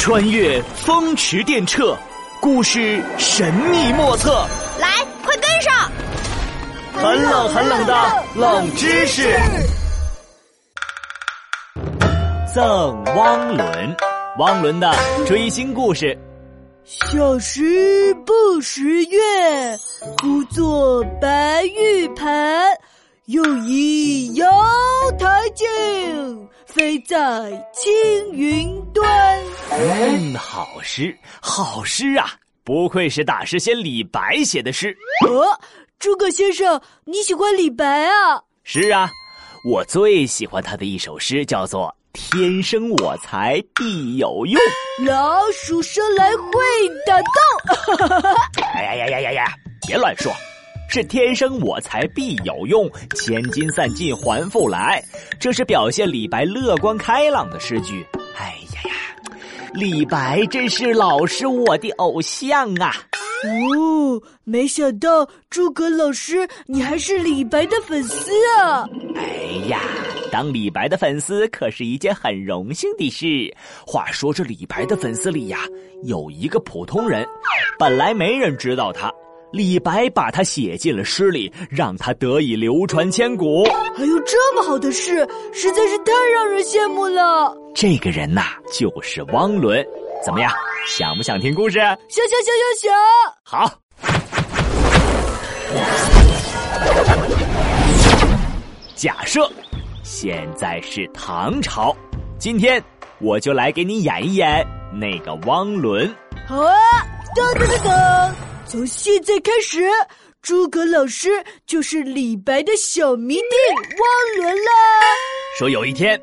穿越风驰电掣，故事神秘莫测。来，快跟上！很冷很冷的冷知识。赠汪伦，汪伦的追星故事。小时不识月，呼作白玉盘。又疑瑶台镜，飞在青云端。嗯，好诗，好诗啊！不愧是大诗仙李白写的诗。哦，诸葛先生，你喜欢李白啊？是啊，我最喜欢他的一首诗，叫做“天生我材必有用”。老鼠生来会打洞。哎呀呀呀呀呀！别乱说。是天生我材必有用，千金散尽还复来。这是表现李白乐观开朗的诗句。哎呀呀，李白真是老师我的偶像啊！哦，没想到诸葛老师你还是李白的粉丝啊！哎呀，当李白的粉丝可是一件很荣幸的事。话说这李白的粉丝里呀，有一个普通人，本来没人知道他。李白把它写进了诗里，让它得以流传千古。还有这么好的事，实在是太让人羡慕了。这个人呐，就是汪伦。怎么样，想不想听故事？想想想想想。好。假设现在是唐朝，今天我就来给你演一演那个汪伦。好啊，噔噔噔噔。从现在开始，诸葛老师就是李白的小迷弟汪伦啦。说有一天，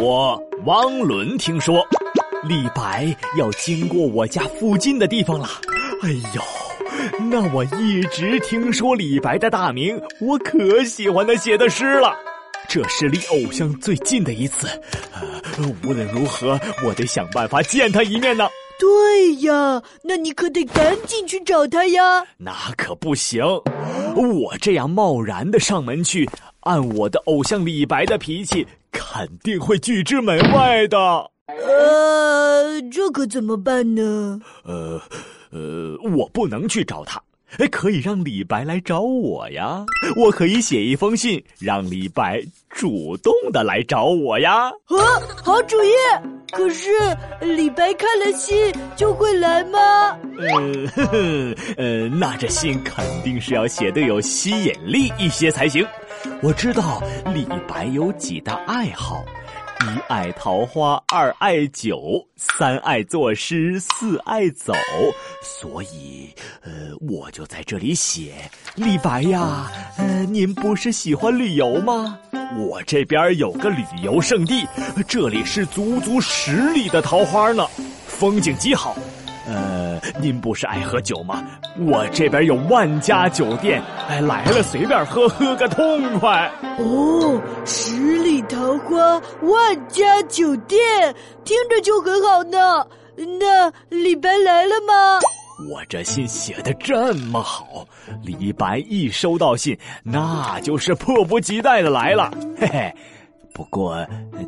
我汪伦听说李白要经过我家附近的地方了。哎呦，那我一直听说李白的大名，我可喜欢他写的诗了。这是离偶像最近的一次，无论如何，我得想办法见他一面呢。对呀，那你可得赶紧去找他呀！那可不行，我这样贸然的上门去，按我的偶像李白的脾气，肯定会拒之门外的。呃，这可怎么办呢？呃，呃，我不能去找他。哎，可以让李白来找我呀！我可以写一封信，让李白主动的来找我呀！啊，好主意！可是李白看了信就会来吗？呃，呃，那这信肯定是要写的有吸引力一些才行。我知道李白有几大爱好。一爱桃花，二爱酒，三爱作诗，四爱走。所以，呃，我就在这里写李白呀。呃，您不是喜欢旅游吗？我这边有个旅游胜地，这里是足足十里的桃花呢，风景极好。呃，您不是爱喝酒吗？我这边有万家酒店，哎，来了随便喝，喝个痛快。哦，十里桃花，万家酒店，听着就很好呢。那李白来了吗？我这信写的这么好，李白一收到信，那就是迫不及待的来了。嘿嘿，不过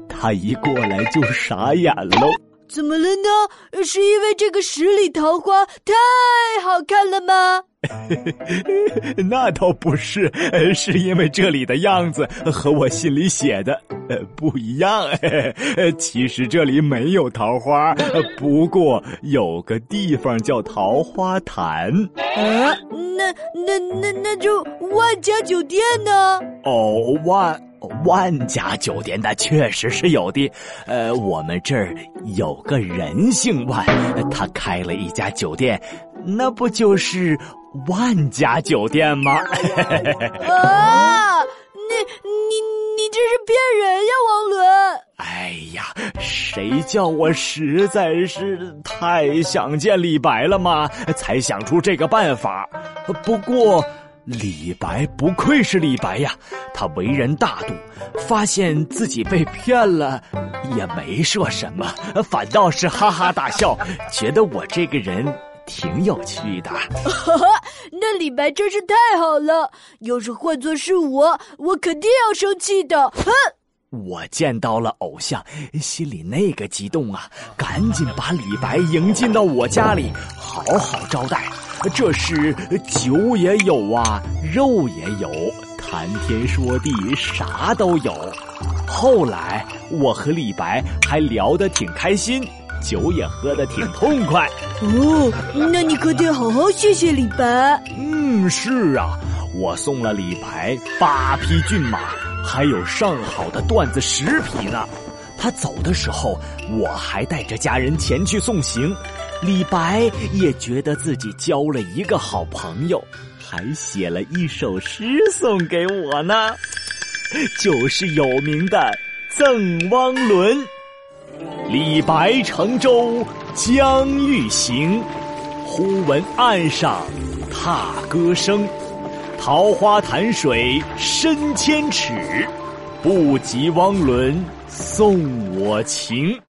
他一过来就傻眼喽。怎么了呢？是因为这个十里桃花太好看了吗？那倒不是，是因为这里的样子和我心里写的呃不一样。其实这里没有桃花，不过有个地方叫桃花潭。啊，那那那那就万家酒店呢？哦，万。万家酒店那确实是有的，呃，我们这儿有个人姓万，他开了一家酒店，那不就是万家酒店吗？啊，你你你这是骗人呀，王伦！哎呀，谁叫我实在是太想见李白了嘛？才想出这个办法。不过。李白不愧是李白呀，他为人大度，发现自己被骗了，也没说什么，反倒是哈哈大笑，觉得我这个人挺有趣的。那李白真是太好了，要是换做是我，我肯定要生气的。哼！我见到了偶像，心里那个激动啊！赶紧把李白迎进到我家里，好好招待。这是酒也有啊，肉也有，谈天说地啥都有。后来我和李白还聊得挺开心，酒也喝得挺痛快。哦，那你可得好好谢谢李白。嗯，是啊，我送了李白八匹骏马，还有上好的缎子十匹呢。他走的时候，我还带着家人前去送行。李白也觉得自己交了一个好朋友，还写了一首诗送给我呢，就是有名的《赠汪伦》。李白乘舟将欲行，忽闻岸上踏歌声。桃花潭水深千尺，不及汪伦送我情。